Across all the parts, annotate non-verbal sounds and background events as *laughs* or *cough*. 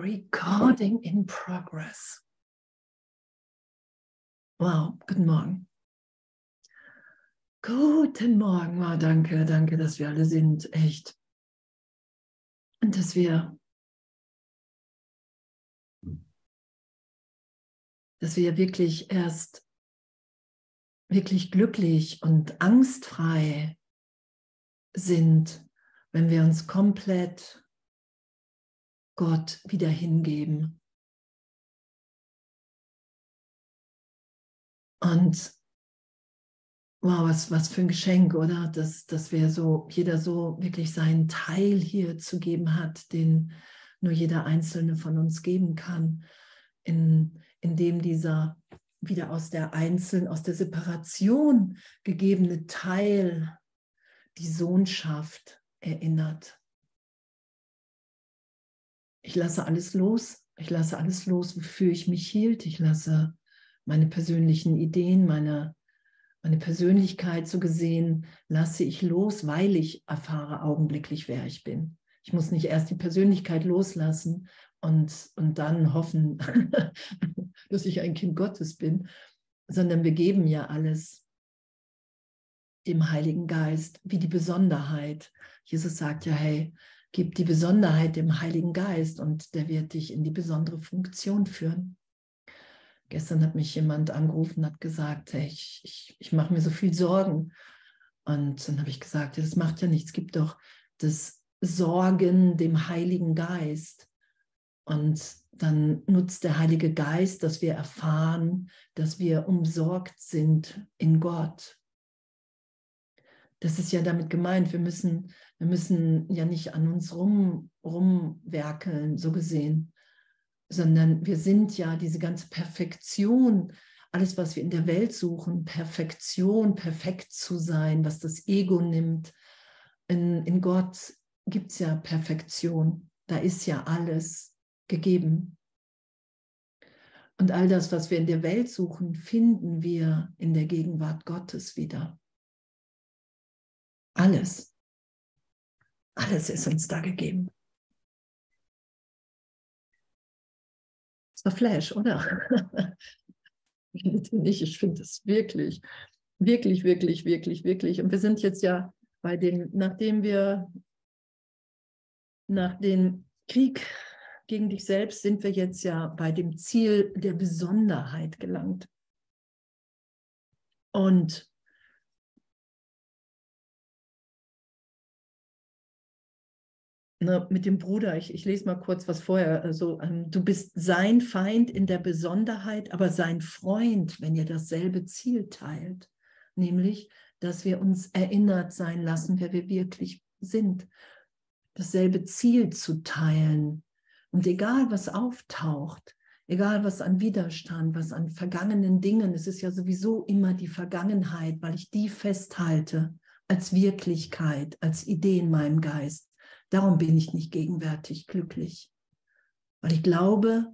Recording in progress. Wow, guten Morgen. Guten Morgen, wow, danke, danke, dass wir alle sind, echt. Und dass wir, dass wir wirklich erst wirklich glücklich und angstfrei sind, wenn wir uns komplett Gott wieder hingeben. Und wow, was, was für ein Geschenk, oder? Dass, dass wir so, jeder so wirklich seinen Teil hier zu geben hat, den nur jeder Einzelne von uns geben kann, in, in dem dieser wieder aus der Einzelnen, aus der Separation gegebene Teil die Sohnschaft erinnert. Ich lasse alles los. Ich lasse alles los, wofür ich mich hielt. Ich lasse meine persönlichen Ideen, meine, meine Persönlichkeit so gesehen, lasse ich los, weil ich erfahre augenblicklich, wer ich bin. Ich muss nicht erst die Persönlichkeit loslassen und, und dann hoffen, *laughs* dass ich ein Kind Gottes bin, sondern wir geben ja alles dem Heiligen Geist, wie die Besonderheit. Jesus sagt ja, hey, Gib die Besonderheit dem Heiligen Geist und der wird dich in die besondere Funktion führen. Gestern hat mich jemand angerufen, hat gesagt, hey, ich, ich, ich mache mir so viel Sorgen. Und dann habe ich gesagt, das macht ja nichts. Es gibt doch das Sorgen dem Heiligen Geist. Und dann nutzt der Heilige Geist, dass wir erfahren, dass wir umsorgt sind in Gott das ist ja damit gemeint, wir müssen, wir müssen ja nicht an uns rum, rumwerkeln, so gesehen, sondern wir sind ja diese ganze Perfektion, alles, was wir in der Welt suchen, Perfektion, perfekt zu sein, was das Ego nimmt. In, in Gott gibt es ja Perfektion, da ist ja alles gegeben. Und all das, was wir in der Welt suchen, finden wir in der Gegenwart Gottes wieder. Alles. Alles ist uns da gegeben. Das war Flash, oder? *laughs* Ich finde es wirklich, wirklich, wirklich, wirklich, wirklich. Und wir sind jetzt ja bei dem, nachdem wir nach dem Krieg gegen dich selbst sind wir jetzt ja bei dem Ziel der Besonderheit gelangt. Und ne, mit dem Bruder, ich, ich lese mal kurz was vorher. Also, ähm, du bist sein Feind in der Besonderheit, aber sein Freund, wenn ihr dasselbe Ziel teilt, nämlich, dass wir uns erinnert sein lassen, wer wir wirklich sind. Dasselbe Ziel zu teilen. Und egal, was auftaucht, egal was an Widerstand, was an vergangenen Dingen, es ist ja sowieso immer die Vergangenheit, weil ich die festhalte als Wirklichkeit, als Idee in meinem Geist. Darum bin ich nicht gegenwärtig glücklich, weil ich glaube,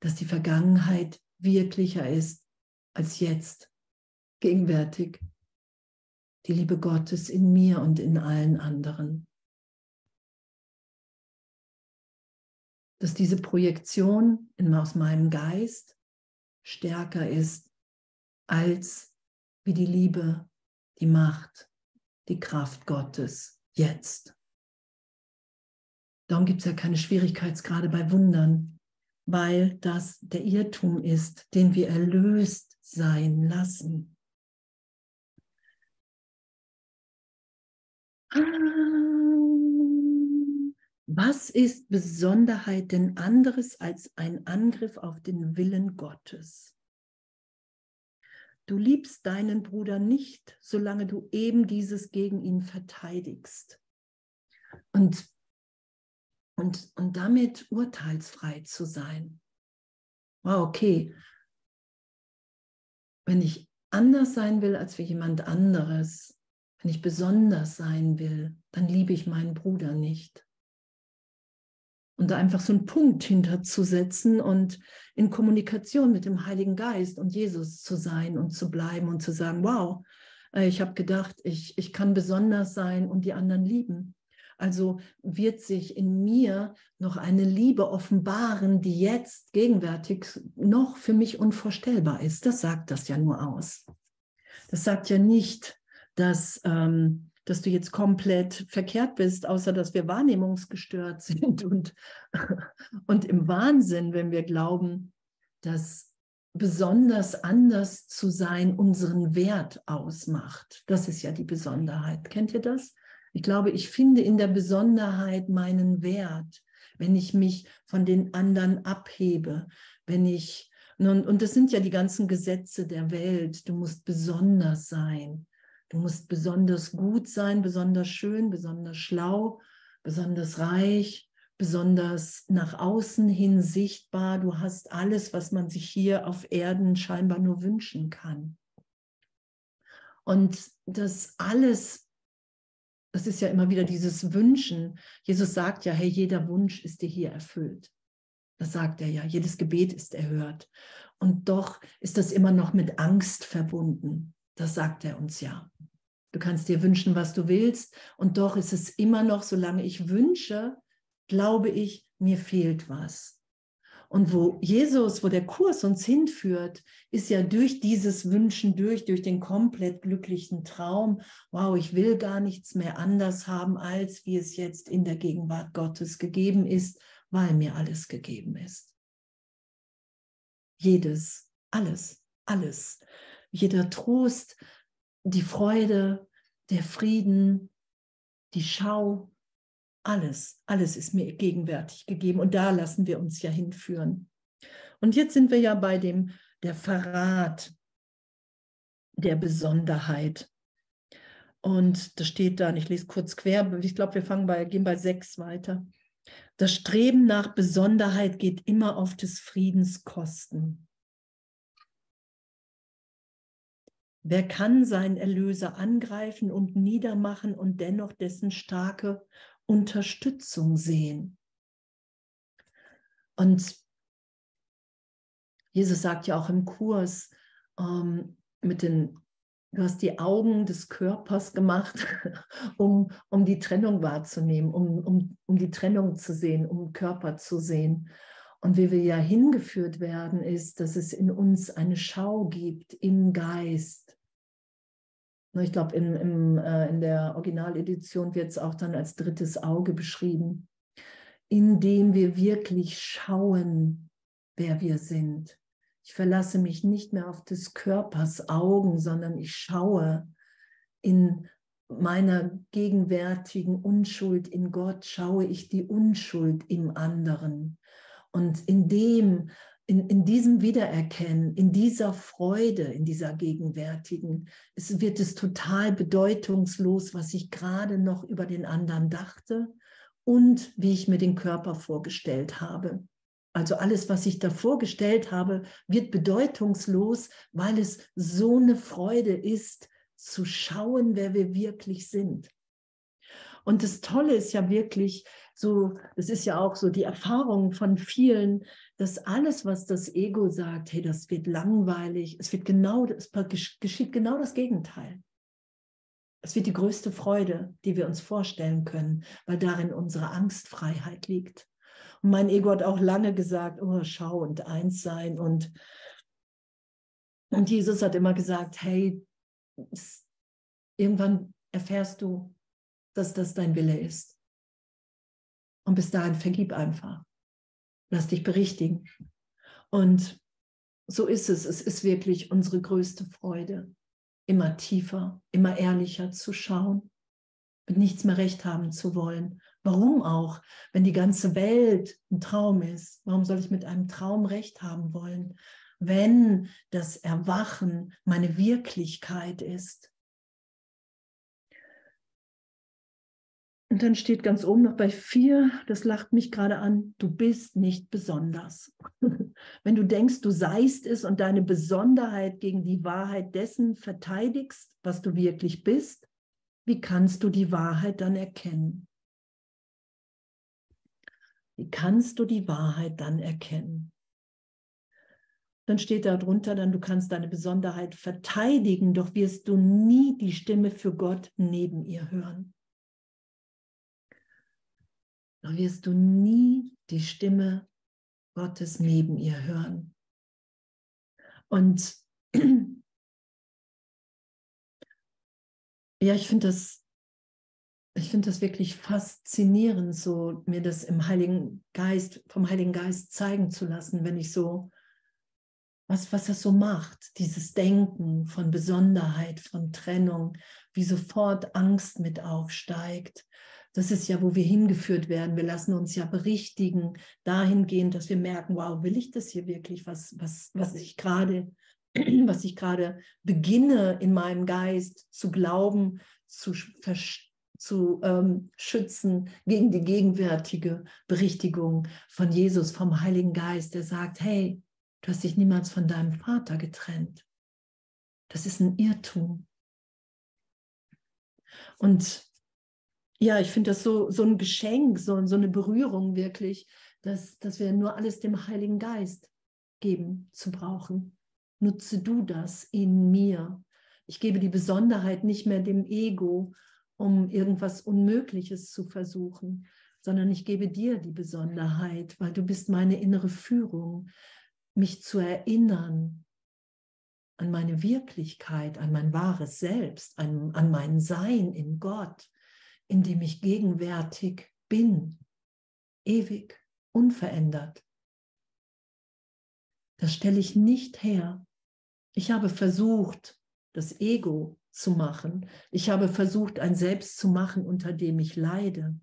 dass die Vergangenheit wirklicher ist als jetzt, gegenwärtig. Die Liebe Gottes in mir und in allen anderen. Dass diese Projektion aus meinem Geist stärker ist als wie die Liebe, die Macht, die Kraft Gottes jetzt. Darum gibt es ja keine Schwierigkeitsgrade bei Wundern, weil das der Irrtum ist, den wir erlöst sein lassen. Was ist Besonderheit denn anderes als ein Angriff auf den Willen Gottes? Du liebst deinen Bruder nicht, solange du eben dieses gegen ihn verteidigst. Und und, und damit urteilsfrei zu sein. Wow, okay. Wenn ich anders sein will als für jemand anderes, wenn ich besonders sein will, dann liebe ich meinen Bruder nicht. Und da einfach so einen Punkt hinterzusetzen und in Kommunikation mit dem Heiligen Geist und Jesus zu sein und zu bleiben und zu sagen, wow, äh, ich habe gedacht, ich, ich kann besonders sein und die anderen lieben. Also wird sich in mir noch eine Liebe offenbaren, die jetzt gegenwärtig noch für mich unvorstellbar ist. Das sagt das ja nur aus. Das sagt ja nicht, dass, ähm, dass du jetzt komplett verkehrt bist, außer dass wir wahrnehmungsgestört *laughs* sind und, und im Wahnsinn, wenn wir glauben, dass besonders anders zu sein unseren Wert ausmacht. Das ist ja die Besonderheit. Kennt ihr das? Ich glaube, ich finde in der Besonderheit meinen Wert, wenn ich mich von den anderen abhebe, wenn ich, und, und das sind ja die ganzen Gesetze der Welt, du musst besonders sein, du musst besonders gut sein, besonders schön, besonders schlau, besonders reich, besonders nach außen hin sichtbar. Du hast alles, was man sich hier auf Erden scheinbar nur wünschen kann. Und das alles, das ist ja immer wieder dieses Wünschen. Jesus sagt ja, hey, jeder Wunsch ist dir hier erfüllt. Das sagt er ja, jedes Gebet ist erhört. Und doch ist das immer noch mit Angst verbunden. Das sagt er uns ja. Du kannst dir wünschen, was du willst. Und doch ist es immer noch, solange ich wünsche, glaube ich, mir fehlt was. Und wo Jesus, wo der Kurs uns hinführt, ist ja durch dieses Wünschen durch, durch den komplett glücklichen Traum, wow, ich will gar nichts mehr anders haben, als wie es jetzt in der Gegenwart Gottes gegeben ist, weil mir alles gegeben ist. Jedes, alles, alles. Jeder Trost, die Freude, der Frieden, die Schau, alles, alles ist mir gegenwärtig gegeben und da lassen wir uns ja hinführen. Und jetzt sind wir ja bei dem der Verrat der Besonderheit. Und das steht da, ich lese kurz quer, ich glaube, wir fangen bei, gehen bei sechs weiter. Das Streben nach Besonderheit geht immer auf des Friedens Kosten. Wer kann seinen Erlöser angreifen und niedermachen und dennoch dessen starke Unterstützung sehen. Und Jesus sagt ja auch im Kurs, ähm, mit den, du hast die Augen des Körpers gemacht, *laughs* um, um die Trennung wahrzunehmen, um, um, um die Trennung zu sehen, um Körper zu sehen. Und wie wir ja hingeführt werden, ist, dass es in uns eine Schau gibt im Geist, ich glaube, in, in, äh, in der Originaledition wird es auch dann als drittes Auge beschrieben, indem wir wirklich schauen, wer wir sind. Ich verlasse mich nicht mehr auf des Körpers Augen, sondern ich schaue in meiner gegenwärtigen Unschuld in Gott, schaue ich die Unschuld im anderen. Und in dem in, in diesem Wiedererkennen, in dieser Freude, in dieser gegenwärtigen, es wird es total bedeutungslos, was ich gerade noch über den anderen dachte und wie ich mir den Körper vorgestellt habe. Also alles, was ich da vorgestellt habe, wird bedeutungslos, weil es so eine Freude ist, zu schauen, wer wir wirklich sind. Und das Tolle ist ja wirklich so, das ist ja auch so die Erfahrung von vielen, dass alles, was das Ego sagt, hey, das wird langweilig, es wird genau, es geschieht genau das Gegenteil. Es wird die größte Freude, die wir uns vorstellen können, weil darin unsere Angstfreiheit liegt. Und mein Ego hat auch lange gesagt, oh, schau und eins sein. Und, und Jesus hat immer gesagt, hey, irgendwann erfährst du, dass das dein Wille ist. Und bis dahin vergib einfach. Lass dich berichtigen. Und so ist es. Es ist wirklich unsere größte Freude, immer tiefer, immer ehrlicher zu schauen, mit nichts mehr recht haben zu wollen. Warum auch, wenn die ganze Welt ein Traum ist? Warum soll ich mit einem Traum recht haben wollen, wenn das Erwachen meine Wirklichkeit ist? Und dann steht ganz oben noch bei vier, das lacht mich gerade an, du bist nicht besonders. *laughs* Wenn du denkst, du seist es und deine Besonderheit gegen die Wahrheit dessen verteidigst, was du wirklich bist, wie kannst du die Wahrheit dann erkennen? Wie kannst du die Wahrheit dann erkennen? Dann steht da drunter, dann du kannst deine Besonderheit verteidigen, doch wirst du nie die Stimme für Gott neben ihr hören. Doch wirst du nie die Stimme Gottes neben ihr hören. Und *clears throat* ja, ich finde das, ich das wirklich faszinierend, so mir das im Heiligen Geist, vom Heiligen Geist zeigen zu lassen, wenn ich so, was, was das so macht, dieses Denken von Besonderheit, von Trennung, wie sofort Angst mit aufsteigt. Das ist ja, wo wir hingeführt werden. Wir lassen uns ja berichtigen, dahingehend, dass wir merken, wow, will ich das hier wirklich, was, was, was ich gerade *clears throat* was ich gerade beginne in meinem Geist zu glauben, zu, zu ähm, schützen gegen die gegenwärtige Berichtigung von Jesus, vom Heiligen Geist, der sagt, hey, du hast dich niemals von deinem Vater getrennt. Das ist ein Irrtum. Und ja, ich finde das so, so ein Geschenk, so, so eine Berührung wirklich, dass, dass wir nur alles dem Heiligen Geist geben zu brauchen nutze du das in mir. Ich gebe die Besonderheit nicht mehr dem Ego, um irgendwas Unmögliches zu versuchen, sondern ich gebe dir die Besonderheit, weil du bist meine innere Führung, mich zu erinnern an meine Wirklichkeit, an mein wahres Selbst, an, an mein Sein in Gott, in dem ich gegenwärtig bin, ewig, unverändert. Das stelle ich nicht her, ich habe versucht, das Ego zu machen. Ich habe versucht, ein Selbst zu machen, unter dem ich leide.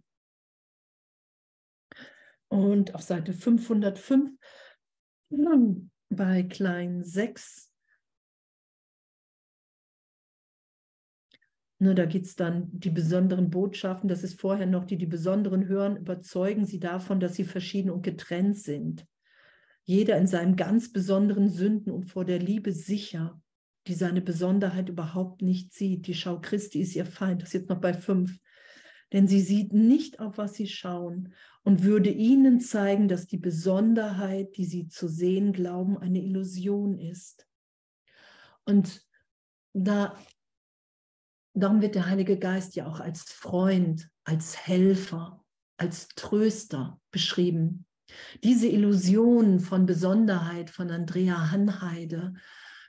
Und auf Seite 505 bei klein 6, ne, da geht es dann die besonderen Botschaften, das ist vorher noch, die die besonderen hören, überzeugen sie davon, dass sie verschieden und getrennt sind jeder in seinen ganz besonderen Sünden und vor der Liebe sicher, die seine Besonderheit überhaupt nicht sieht. Die Schau Christi ist ihr Feind. Das ist jetzt noch bei fünf. Denn sie sieht nicht, auf was sie schauen und würde ihnen zeigen, dass die Besonderheit, die sie zu sehen glauben, eine Illusion ist. Und da, darum wird der Heilige Geist ja auch als Freund, als Helfer, als Tröster beschrieben. Diese Illusion von Besonderheit von Andrea Hanheide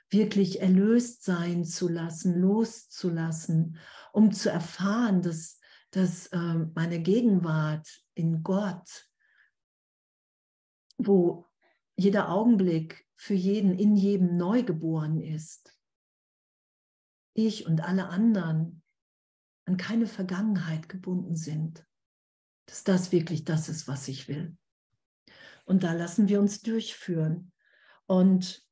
wirklich erlöst sein zu lassen, loszulassen, um zu erfahren, dass, dass äh, meine Gegenwart in Gott, wo jeder Augenblick für jeden, in jedem neugeboren ist, ich und alle anderen an keine Vergangenheit gebunden sind, dass das wirklich das ist, was ich will. Und da lassen wir uns durchführen. Und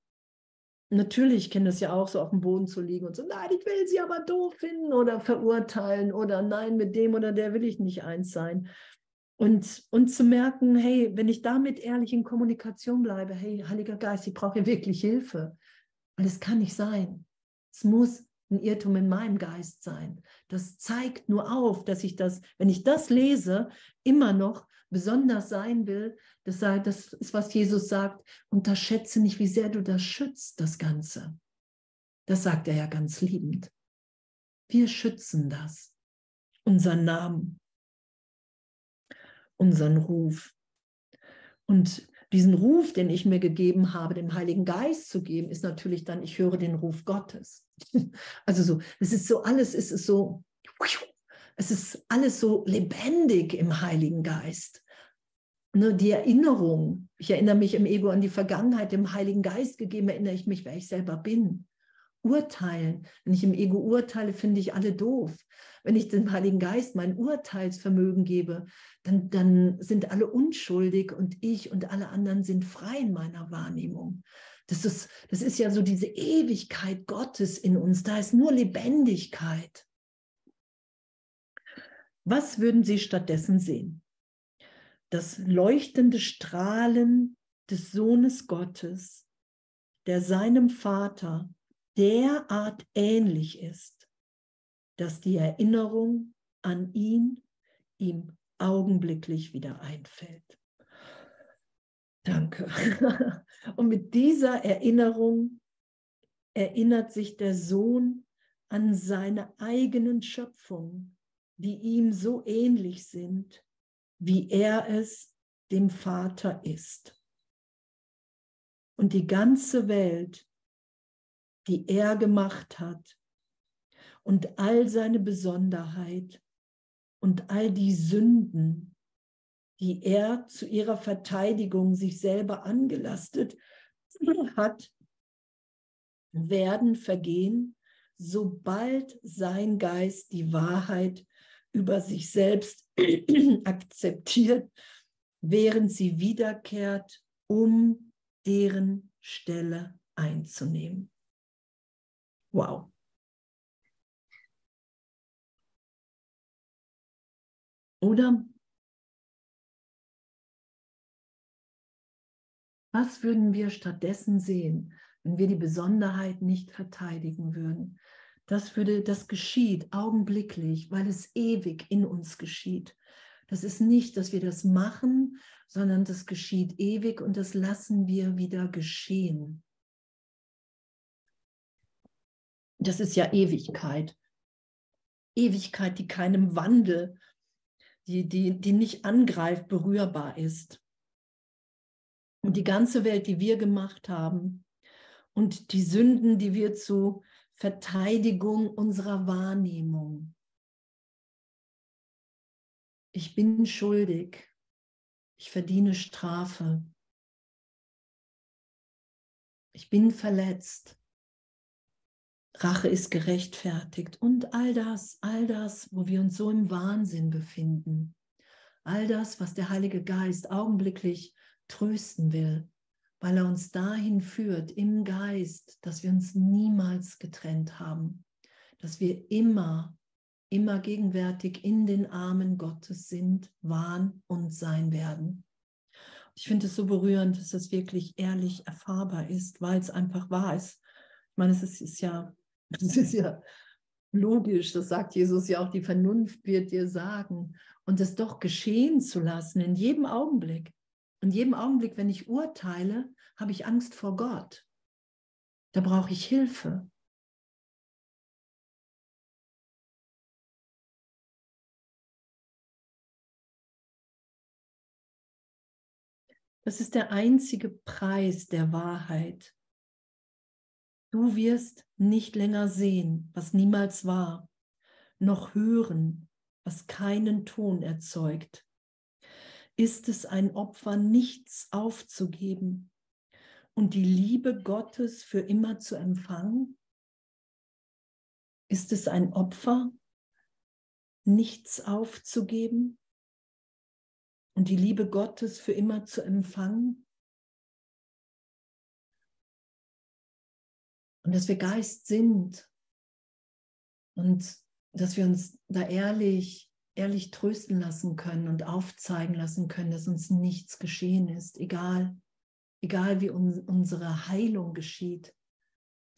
natürlich kennen das ja auch so auf dem Boden zu liegen und so, nein, ich will sie aber doof finden oder verurteilen oder nein, mit dem oder der will ich nicht eins sein. Und, und zu merken, hey, wenn ich damit ehrlich in Kommunikation bleibe, hey, Heiliger Geist, ich brauche wirklich Hilfe. Weil es kann nicht sein. Es muss ein Irrtum in meinem Geist sein. Das zeigt nur auf, dass ich das, wenn ich das lese, immer noch besonders sein will, das, das ist, was Jesus sagt, unterschätze nicht, wie sehr du das schützt, das Ganze. Das sagt er ja ganz liebend. Wir schützen das, unseren Namen, unseren Ruf. Und diesen Ruf, den ich mir gegeben habe, dem Heiligen Geist zu geben, ist natürlich dann, ich höre den Ruf Gottes. *laughs* Also so, es ist so alles, es ist so, es ist alles so lebendig im Heiligen Geist. Ne, die Erinnerung, ich erinnere mich im Ego an die Vergangenheit, dem Heiligen Geist gegeben, erinnere ich mich, wer ich selber bin. Urteilen, wenn ich im Ego urteile, finde ich alle doof. Wenn ich dem Heiligen Geist mein Urteilsvermögen gebe, dann, dann sind alle unschuldig und ich und alle anderen sind frei in meiner Wahrnehmung. Das ist, das ist ja so diese Ewigkeit Gottes in uns, da ist nur Lebendigkeit. Was würden Sie stattdessen sehen? Das leuchtende Strahlen des Sohnes Gottes, der seinem Vater derart ähnlich ist, dass die Erinnerung an ihn ihm augenblicklich wieder einfällt. Danke. *laughs* Und mit dieser Erinnerung erinnert sich der Sohn an seine eigenen Schöpfungen die ihm so ähnlich sind, wie er es dem Vater ist. Und die ganze Welt, die er gemacht hat, und all seine Besonderheit und all die Sünden, die er zu ihrer Verteidigung sich selber angelastet hat, werden vergehen, sobald sein Geist die Wahrheit über sich selbst *clears throat* akzeptiert, während sie wiederkehrt, um deren Stelle einzunehmen. Wow. Oder was würden wir stattdessen sehen, wenn wir die Besonderheit nicht verteidigen würden? Das würde, das geschieht augenblicklich, weil es ewig in uns geschieht. Das ist nicht, dass wir das machen, sondern das geschieht ewig und das lassen wir wieder geschehen. Das ist ja Ewigkeit. Ewigkeit, die keinem Wandel, die, die, die nicht angreift, berührbar ist. Und die ganze Welt, die wir gemacht haben und die Sünden, die wir zu Verteidigung unserer Wahrnehmung. Ich bin schuldig. Ich verdiene Strafe. Ich bin verletzt. Rache ist gerechtfertigt und all das, all das, wo wir uns so im Wahnsinn befinden, all das, was der Heilige Geist augenblicklich trösten will, weil er uns dahin führt im Geist, dass wir uns niemals getrennt haben, dass wir immer, immer gegenwärtig in den Armen Gottes sind, waren und sein werden. Ich finde es so berührend, dass es wirklich ehrlich erfahrbar ist, weil es einfach wahr ist. Ich meine, es ist, ist ja, *laughs* es ist ja logisch, das sagt Jesus ja auch, die Vernunft wird dir sagen. Und es doch geschehen zu lassen in jedem Augenblick. In jedem Augenblick, wenn ich urteile, habe ich Angst vor Gott. Da brauche ich Hilfe. Das ist der einzige Preis der Wahrheit. Du wirst nicht länger sehen, was niemals war, noch hören, was keinen Ton erzeugt ist es ein Opfer, nichts aufzugeben und die Liebe Gottes für immer zu empfangen? Ist es ein Opfer, nichts aufzugeben und die Liebe Gottes für immer zu empfangen? Und dass wir Geist sind und dass wir uns da ehrlich ehrlich trösten lassen können und aufzeigen lassen können, dass uns nichts geschehen ist, egal, egal wie un unsere Heilung geschieht.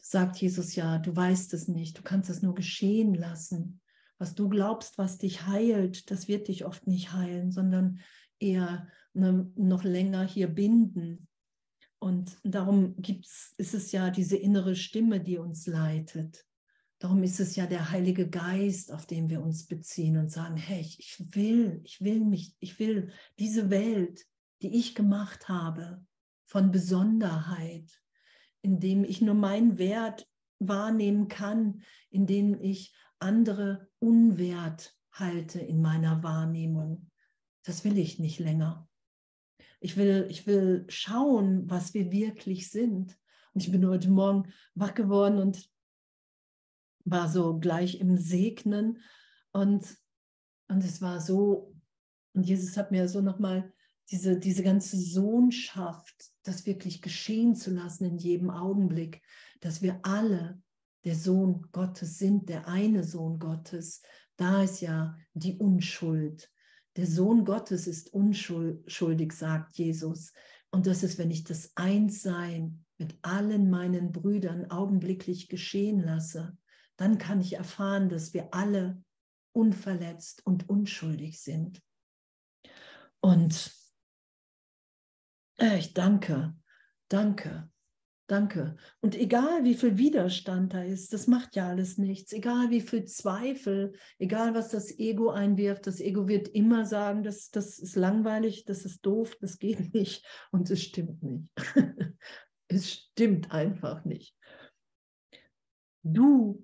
sagt Jesus ja, du weißt es nicht, du kannst es nur geschehen lassen. Was du glaubst, was dich heilt, das wird dich oft nicht heilen, sondern eher ne, noch länger hier binden. Und darum gibt's, ist es ja diese innere Stimme, die uns leitet. Darum ist es ja der Heilige Geist, auf den wir uns beziehen und sagen, hey, ich will, ich will mich, ich will diese Welt, die ich gemacht habe, von Besonderheit, indem ich nur meinen Wert wahrnehmen kann, indem ich andere unwert halte in meiner Wahrnehmung. Das will ich nicht länger. Ich will, ich will schauen, was wir wirklich sind. Und ich bin heute Morgen wach geworden und war so gleich im Segnen und, und es war so, und Jesus hat mir so nochmal diese, diese ganze Sohnschaft, das wirklich geschehen zu lassen in jedem Augenblick, dass wir alle der Sohn Gottes sind, der eine Sohn Gottes. Da ist ja die Unschuld. Der Sohn Gottes ist unschuldig, sagt Jesus. Und das ist, wenn ich das Einssein mit allen meinen Brüdern augenblicklich geschehen lasse, dann kann ich erfahren, dass wir alle unverletzt und unschuldig sind. Und äh, ich danke, danke, Danke. Und egal wie viel Widerstand da ist, das macht ja alles nichts. Egal wie viel Zweifel, egal was das Ego einwirft, das Ego wird immer sagen, das, das ist langweilig, das ist doof, das geht *laughs* nicht und es stimmt nicht. *laughs* es stimmt einfach nicht. Du,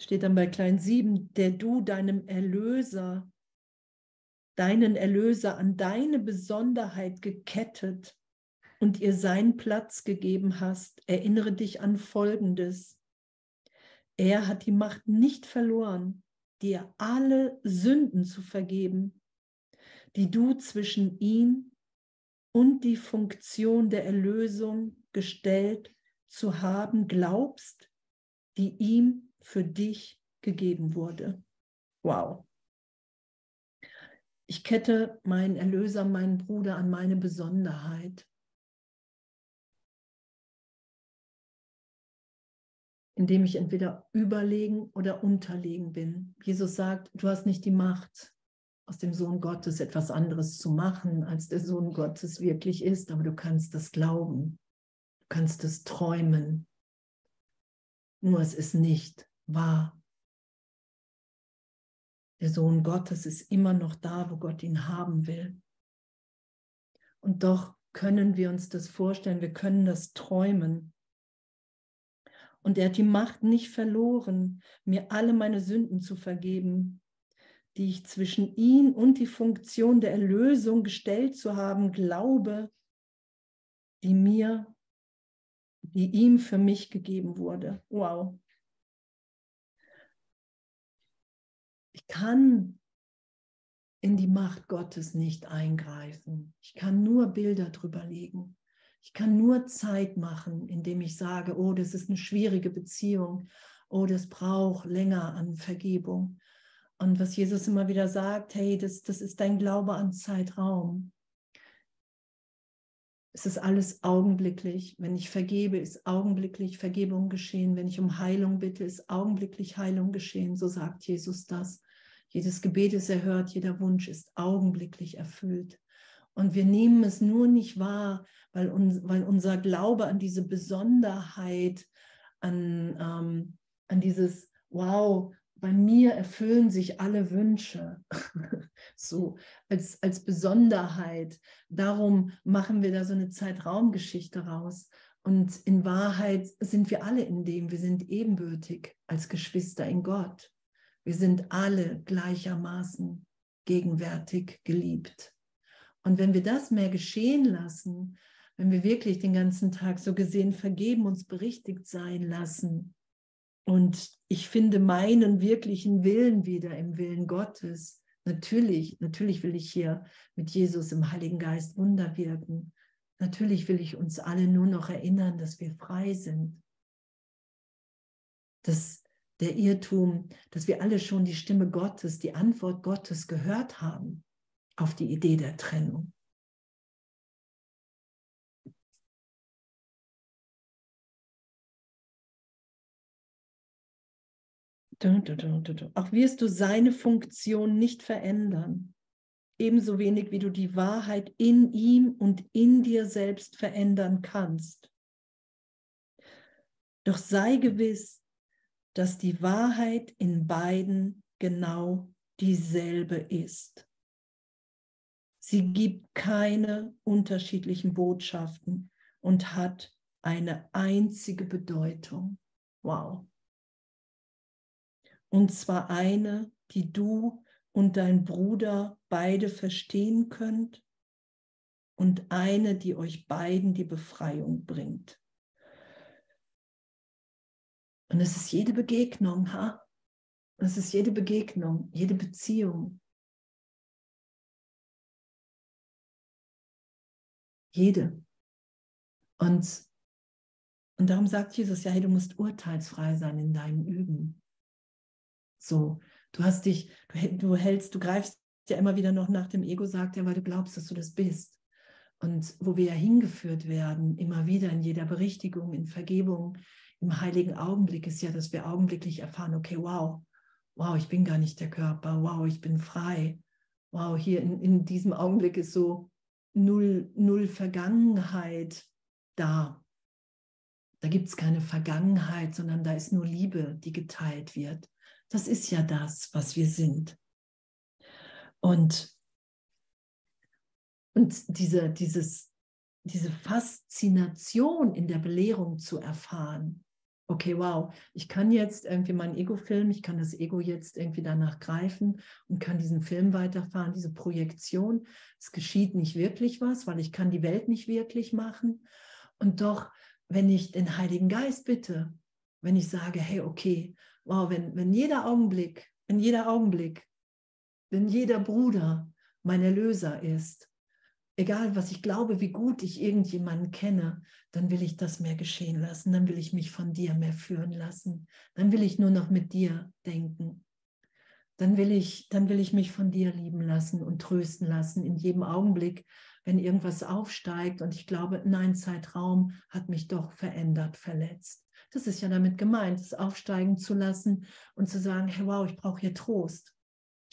steht dann bei Klein 7, der du deinem Erlöser, deinen Erlöser an deine Besonderheit gekettet und ihr seinen Platz gegeben hast, erinnere dich an Folgendes. Er hat die Macht nicht verloren, dir alle Sünden zu vergeben, die du zwischen ihm und die Funktion der Erlösung gestellt zu haben glaubst, die ihm für dich gegeben wurde. Wow. Ich kette meinen Erlöser, meinen Bruder an meine Besonderheit. indem ich entweder überlegen oder unterlegen bin. Jesus sagt, du hast nicht die Macht, aus dem Sohn Gottes etwas anderes zu machen, als der Sohn Gottes wirklich ist, aber du kannst das glauben, du kannst es träumen. Nur es ist nicht wahr. Der Sohn Gottes ist immer noch da, wo Gott ihn haben will. Und doch können wir uns das vorstellen, wir können das träumen. Und er hat die Macht nicht verloren, mir alle meine Sünden zu vergeben, die ich zwischen ihn und die Funktion der Erlösung gestellt zu haben glaube, die mir, die ihm für mich gegeben wurde. Wow. Kann in die Macht Gottes nicht eingreifen. Ich kann nur Bilder drüber legen. Ich kann nur Zeit machen, indem ich sage, oh, das ist eine schwierige Beziehung, oh, das braucht länger an Vergebung. Und was Jesus immer wieder sagt, hey, das, das ist dein Glaube an Zeitraum. Es ist alles augenblicklich. Wenn ich vergebe, ist augenblicklich Vergebung geschehen. Wenn ich um Heilung bitte, ist augenblicklich Heilung geschehen. So sagt Jesus das. Jedes Gebet ist erhört, jeder Wunsch ist augenblicklich erfüllt. Und wir nehmen es nur nicht wahr, weil, uns, weil unser Glaube an diese Besonderheit, an, ähm, an dieses, wow, bei mir erfüllen sich alle Wünsche, *laughs* so als, als Besonderheit. Darum machen wir da so eine Zeitraumgeschichte raus. Und in Wahrheit sind wir alle in dem, wir sind ebenbürtig als Geschwister in Gott. Wir sind alle gleichermaßen gegenwärtig geliebt. Und wenn wir das mehr geschehen lassen, wenn wir wirklich den ganzen Tag so gesehen vergeben, uns berichtigt sein lassen und ich finde meinen wirklichen Willen wieder im Willen Gottes, natürlich, natürlich will ich hier mit Jesus im Heiligen Geist Wunder wirken. Natürlich will ich uns alle nur noch erinnern, dass wir frei sind. Dass der Irrtum, dass wir alle schon die Stimme Gottes, die Antwort Gottes gehört haben auf die Idee der Trennung. Auch wirst du seine Funktion nicht verändern, ebenso wenig wie du die Wahrheit in ihm und in dir selbst verändern kannst. Doch sei gewiss, dass die Wahrheit in beiden genau dieselbe ist. Sie gibt keine unterschiedlichen Botschaften und hat eine einzige Bedeutung. Wow. Und zwar eine, die du und dein Bruder beide verstehen könnt und eine, die euch beiden die Befreiung bringt. Und es ist jede Begegnung, ha? Es ist jede Begegnung, jede Beziehung, Jede. Und, und darum sagt Jesus, ja, hey, du musst urteilsfrei sein in deinem Üben. So, du hast dich, du, du hältst, du greifst ja immer wieder noch nach dem Ego, sagt er, weil du glaubst, dass du das bist. Und wo wir ja hingeführt werden, immer wieder in jeder Berichtigung, in Vergebung, im heiligen Augenblick, ist ja, dass wir augenblicklich erfahren, okay, wow, wow, ich bin gar nicht der Körper, wow, ich bin frei. Wow, hier in, in diesem Augenblick ist so, null, null Vergangenheit da. Da gibt es keine Vergangenheit, sondern da ist nur Liebe, die geteilt wird. Das ist ja das, was wir sind. Und, und diese, dieses, diese Faszination in der Belehrung zu erfahren, okay, wow, ich kann jetzt irgendwie mein Ego filmen, ich kann das Ego jetzt irgendwie danach greifen und kann diesen Film weiterfahren, diese Projektion. Es geschieht nicht wirklich was, weil ich kann die Welt nicht wirklich machen. Und doch, wenn ich den Heiligen Geist bitte, wenn ich sage, hey, okay, wow, wenn, wenn jeder Augenblick, wenn jeder Augenblick, wenn jeder Bruder mein Erlöser ist, egal was ich glaube, wie gut ich irgendjemanden kenne, dann will ich das mehr geschehen lassen, dann will ich mich von dir mehr führen lassen, dann will ich nur noch mit dir denken. Dann will ich, dann will ich mich von dir lieben lassen und trösten lassen in jedem Augenblick, wenn irgendwas aufsteigt und ich glaube, nein, Zeitraum hat mich doch verändert, verletzt. Das ist ja damit gemeint, es aufsteigen zu lassen und zu sagen, hey, wow, ich brauche hier Trost.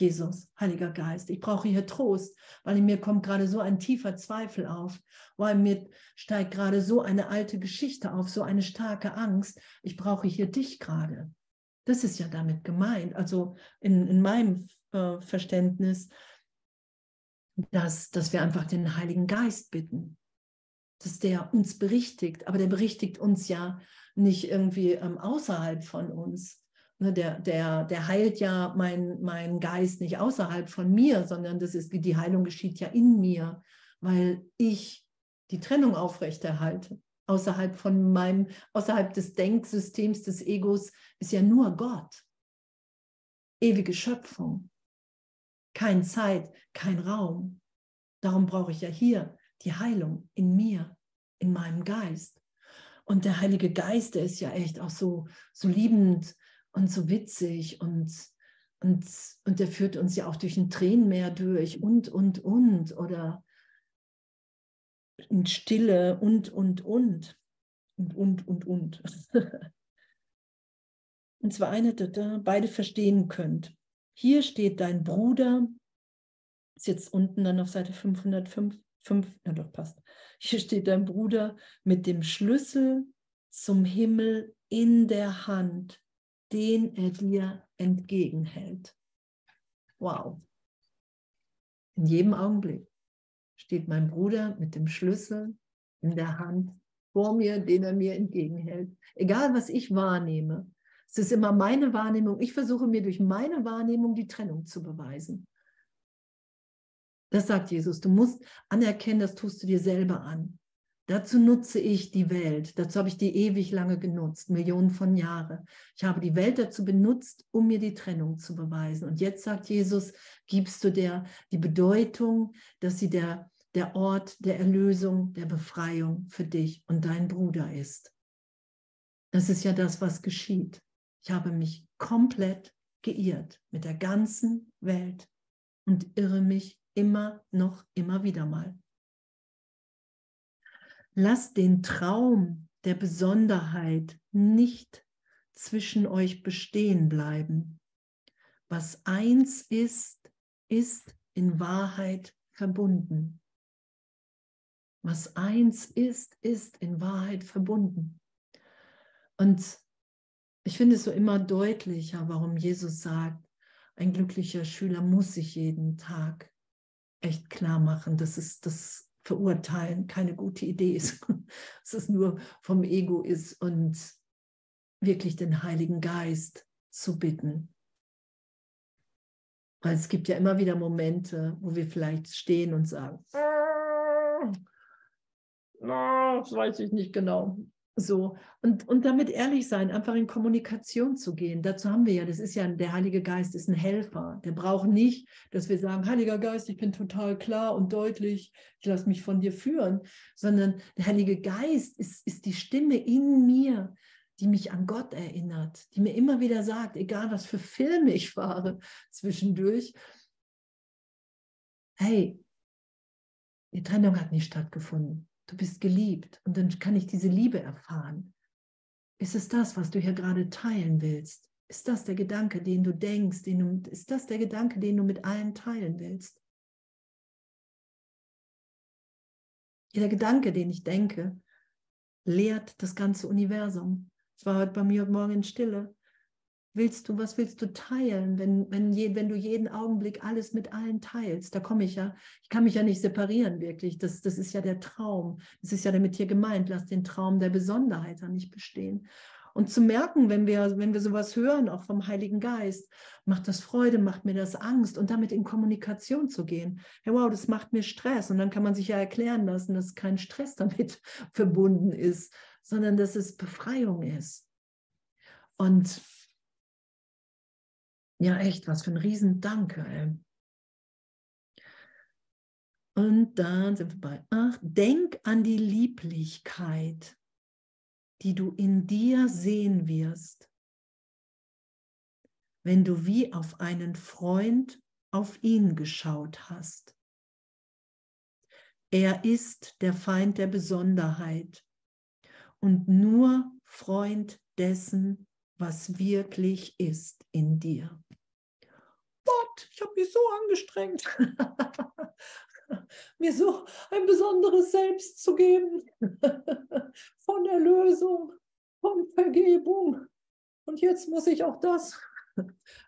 Jesus, Heiliger Geist, ich brauche hier Trost, weil in mir kommt gerade so ein tiefer Zweifel auf, weil mir steigt gerade so eine alte Geschichte auf, so eine starke Angst. Ich brauche hier dich gerade. Das ist ja damit gemeint. Also in, in meinem äh, Verständnis, dass, dass wir einfach den Heiligen Geist bitten, dass der uns berichtigt, aber der berichtigt uns ja nicht irgendwie ähm, außerhalb von uns, der, der, der heilt ja meinen mein Geist nicht außerhalb von mir, sondern das ist, die Heilung geschieht ja in mir, weil ich die Trennung aufrechterhalte. Außerhalb von meinem, außerhalb des Denksystems des Egos ist ja nur Gott. Ewige Schöpfung. Kein Zeit, kein Raum. Darum brauche ich ja hier die Heilung in mir, in meinem Geist. Und der Heilige Geist, der ist ja echt auch so, so liebend und so witzig und, und, und der führt uns ja auch durch ein Tränenmeer durch und, und, und oder in Stille und, und, und und, und, und, und. *laughs* und zwar eine, beide verstehen könnt. Hier steht dein Bruder, ist jetzt unten dann auf Seite 505, 5, na doch, passt. Hier steht dein Bruder mit dem Schlüssel zum Himmel in der Hand den er dir entgegenhält. Wow. In jedem Augenblick steht mein Bruder mit dem Schlüssel in der Hand vor mir, den er mir entgegenhält. Egal, was ich wahrnehme, es ist immer meine Wahrnehmung. Ich versuche mir durch meine Wahrnehmung die Trennung zu beweisen. Das sagt Jesus. Du musst anerkennen, das tust du dir selber an. Dazu nutze ich die Welt. Dazu habe ich die ewig lange genutzt, Millionen von Jahren. Ich habe die Welt dazu benutzt, um mir die Trennung zu beweisen. Und jetzt sagt Jesus, gibst du der die Bedeutung, dass sie der, der Ort der Erlösung, der Befreiung für dich und dein Bruder ist. Das ist ja das, was geschieht. Ich habe mich komplett geirrt mit der ganzen Welt und irre mich immer noch, immer wieder mal. Lasst den Traum der Besonderheit nicht zwischen euch bestehen bleiben. Was eins ist, ist in Wahrheit verbunden. Was eins ist, ist in Wahrheit verbunden. Und ich finde es so immer deutlicher, warum Jesus sagt, ein glücklicher Schüler muss sich jeden Tag echt klar machen, dass es das verurteilen keine gute Idee ist, *laughs* es nur vom Ego ist und wirklich den Heiligen Geist zu bitten. Weil es gibt ja immer wieder Momente, wo wir vielleicht stehen und sagen, ah, das weiß ich nicht genau. So, und, und damit ehrlich sein, einfach in Kommunikation zu gehen. Dazu haben wir ja, das ist ja, der Heilige Geist ist ein Helfer. Der braucht nicht, dass wir sagen, Heiliger Geist, ich bin total klar und deutlich, ich lasse mich von dir führen, sondern der Heilige Geist ist, ist die Stimme in mir, die mich an Gott erinnert, die mir immer wieder sagt, egal was für Filme ich fahre zwischendurch, hey, die Trennung hat nicht stattgefunden du bist geliebt und dann kann ich diese Liebe erfahren. Ist es das, was du hier gerade teilen willst? Ist das der Gedanke, den du denkst? Den du, ist das der Gedanke, den du mit allen teilen willst? Jeder Gedanke, den ich denke, lehrt das ganze Universum. Es war heute bei mir heute Morgen in Stille. Willst du, was willst du teilen, wenn, wenn, je, wenn du jeden Augenblick alles mit allen teilst? Da komme ich ja, ich kann mich ja nicht separieren wirklich. Das, das ist ja der Traum. Das ist ja damit hier gemeint. Lass den Traum der Besonderheit an nicht bestehen. Und zu merken, wenn wir, wenn wir sowas hören, auch vom Heiligen Geist, macht das Freude, macht mir das Angst und damit in Kommunikation zu gehen. Hey, wow, das macht mir Stress. Und dann kann man sich ja erklären lassen, dass kein Stress *laughs* damit verbunden ist, sondern dass es Befreiung ist. Und ja, echt, was für ein Riesendanke. Ey. Und dann sind wir bei 8. Denk an die Lieblichkeit, die du in dir sehen wirst, wenn du wie auf einen Freund auf ihn geschaut hast. Er ist der Feind der Besonderheit und nur Freund dessen, was wirklich ist in dir. Ich habe mich so angestrengt, *laughs* mir so ein besonderes Selbst zu geben, *laughs* von Erlösung, von Vergebung. Und jetzt muss ich auch das *laughs*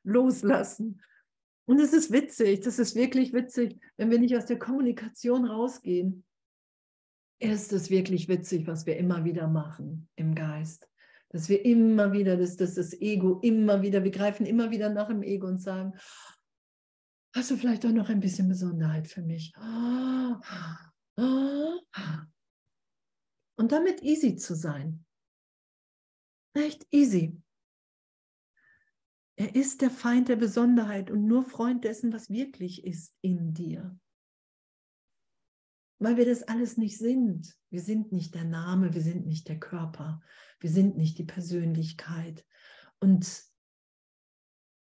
loslassen. Und es ist witzig, das ist wirklich witzig, wenn wir nicht aus der Kommunikation rausgehen. Ist es wirklich witzig, was wir immer wieder machen im Geist dass wir immer wieder, dass das Ego immer wieder, wir greifen immer wieder nach dem Ego und sagen, hast du vielleicht auch noch ein bisschen Besonderheit für mich? Und damit easy zu sein. Echt easy. Er ist der Feind der Besonderheit und nur Freund dessen, was wirklich ist in dir weil wir das alles nicht sind. Wir sind nicht der Name, wir sind nicht der Körper, wir sind nicht die Persönlichkeit. Und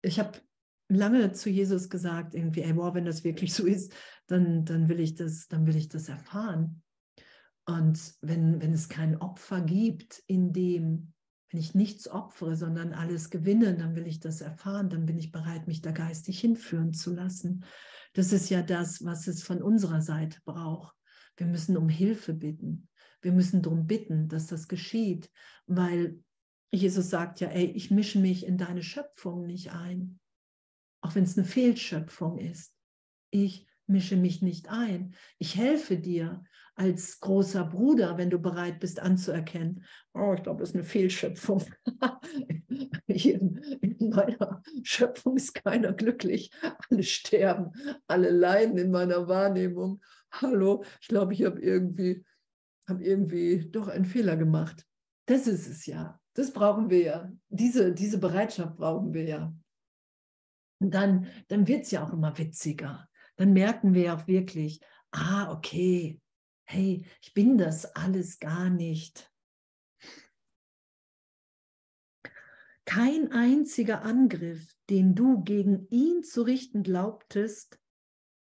ich habe lange zu Jesus gesagt, irgendwie, ey, wow, wenn das wirklich so ist, dann, dann will ich das, dann will ich das erfahren. Und wenn, wenn es kein Opfer gibt, in dem, wenn ich nichts opfere, sondern alles gewinne, dann will ich das erfahren, dann bin ich bereit, mich da geistig hinführen zu lassen. Das ist ja das, was es von unserer Seite braucht. Wir müssen um Hilfe bitten. Wir müssen darum bitten, dass das geschieht, weil Jesus sagt ja, ey, ich mische mich in deine Schöpfung nicht ein, auch wenn es eine Fehlschöpfung ist. Ich mische mich nicht ein. Ich helfe dir als großer Bruder, wenn du bereit bist anzuerkennen, oh, ich glaube, das ist eine Fehlschöpfung. *laughs* in, in meiner Schöpfung ist keiner glücklich. Alle sterben, alle leiden in meiner Wahrnehmung hallo, ich glaube, ich habe irgendwie, hab irgendwie doch einen Fehler gemacht. Das ist es ja. Das brauchen wir ja. Diese, diese Bereitschaft brauchen wir ja. Und dann, dann wird es ja auch immer witziger. Dann merken wir auch wirklich, ah, okay, hey, ich bin das alles gar nicht. Kein einziger Angriff, den du gegen ihn zu richten glaubtest,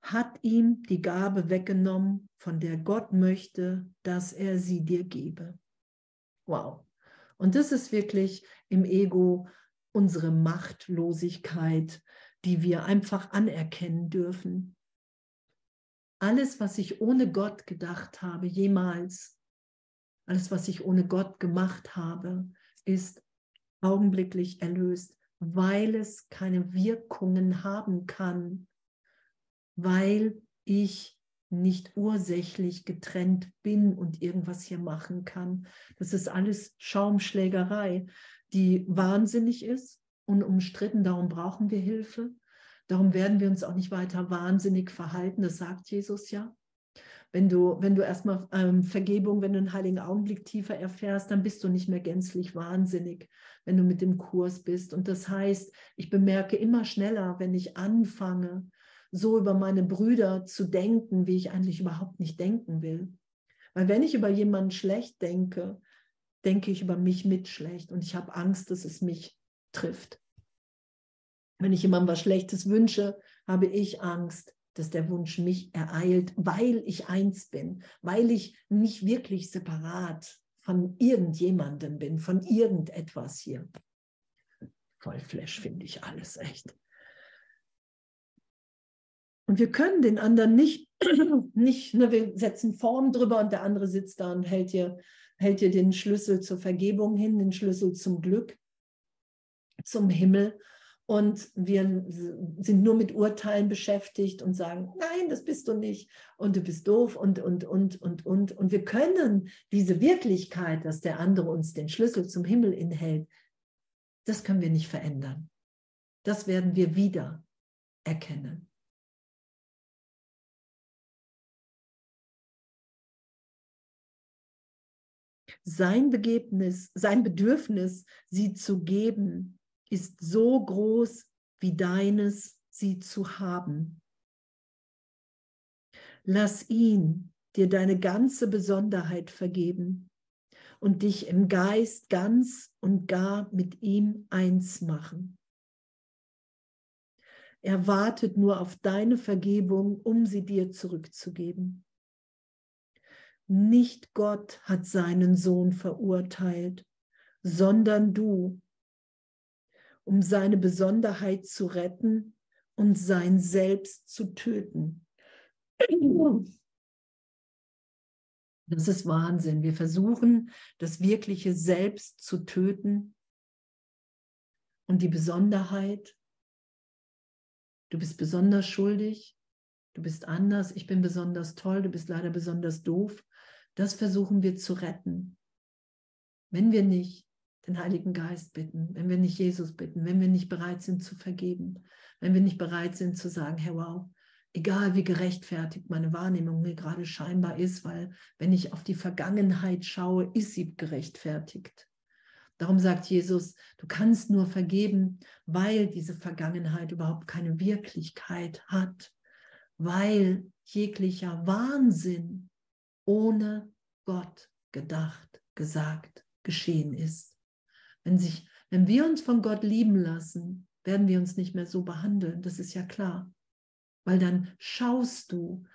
hat ihm die Gabe weggenommen, von der Gott möchte, dass er sie dir gebe. Wow. Und das ist wirklich im Ego unsere Machtlosigkeit, die wir einfach anerkennen dürfen. Alles, was ich ohne Gott gedacht habe, jemals, alles, was ich ohne Gott gemacht habe, ist augenblicklich erlöst, weil es keine Wirkungen haben kann, weil ich nicht ursächlich getrennt bin und irgendwas hier machen kann. Das ist alles Schaumschlägerei, die wahnsinnig ist, unumstritten. Darum brauchen wir Hilfe. Darum werden wir uns auch nicht weiter wahnsinnig verhalten. Das sagt Jesus ja. Wenn du, wenn du erstmal ähm, Vergebung, wenn du einen heiligen Augenblick tiefer erfährst, dann bist du nicht mehr gänzlich wahnsinnig, wenn du mit dem Kurs bist. Und das heißt, ich bemerke immer schneller, wenn ich anfange, so über meine Brüder zu denken, wie ich eigentlich überhaupt nicht denken will. Weil wenn ich über jemanden schlecht denke, denke ich über mich mit schlecht und ich habe Angst, dass es mich trifft. Wenn ich jemandem was Schlechtes wünsche, habe ich Angst, dass der Wunsch mich ereilt, weil ich eins bin, weil ich nicht wirklich separat von irgendjemandem bin, von irgendetwas hier. Voll Flash finde ich alles echt. Und wir können den anderen nicht, *clears throat* nicht ne, wir setzen Form drüber und der andere sitzt da und hält hier hält dir den Schlüssel zur Vergebung hin, den Schlüssel zum Glück, zum Himmel. Und wir sind nur mit Urteilen beschäftigt und sagen, nein, das bist du nicht und du bist doof und, und, und, und, und. Und wir können diese Wirklichkeit, dass der andere uns den Schlüssel zum Himmel inhält, das können wir nicht verändern. Das werden wir wieder erkennen. Sein Begebnis, sein Bedürfnis, sie zu geben, ist so groß wie deines, sie zu haben. Lass ihn dir deine ganze Besonderheit vergeben und dich im Geist ganz und gar mit ihm eins machen. Er wartet nur auf deine Vergebung, um sie dir zurückzugeben. Nicht Gott hat seinen Sohn verurteilt, sondern du, um seine Besonderheit zu retten und sein Selbst zu töten. Das ist Wahnsinn. Wir versuchen, das wirkliche Selbst zu töten und die Besonderheit. Du bist besonders schuldig, du bist anders, ich bin besonders toll, du bist leider besonders doof. Das versuchen wir zu retten. Wenn wir nicht den Heiligen Geist bitten, wenn wir nicht Jesus bitten, wenn wir nicht bereit sind zu vergeben, wenn wir nicht bereit sind zu sagen, hey wow, egal wie gerechtfertigt meine Wahrnehmung mir gerade scheinbar ist, weil wenn ich auf die Vergangenheit schaue, ist sie gerechtfertigt. Darum sagt Jesus, du kannst nur vergeben, weil diese Vergangenheit überhaupt keine Wirklichkeit hat, weil jeglicher Wahnsinn ohne Gott gedacht, gesagt, geschehen ist. Wenn, sich, wenn wir uns von Gott lieben lassen, werden wir uns nicht mehr so behandeln, das ist ja klar. Weil dann schaust du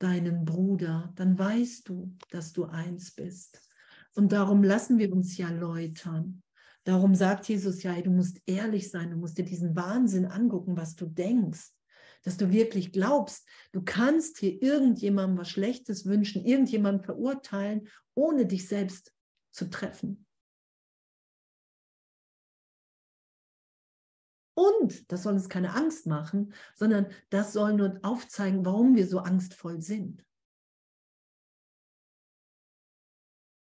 deinen Bruder, dann weißt du, dass du eins bist. Und darum lassen wir uns ja läutern. Darum sagt Jesus ja, du musst ehrlich sein, du musst dir diesen Wahnsinn angucken, was du denkst dass du wirklich glaubst, du kannst hier irgendjemandem was Schlechtes wünschen, irgendjemanden verurteilen, ohne dich selbst zu treffen. Und das soll uns keine Angst machen, sondern das soll nur aufzeigen, warum wir so angstvoll sind.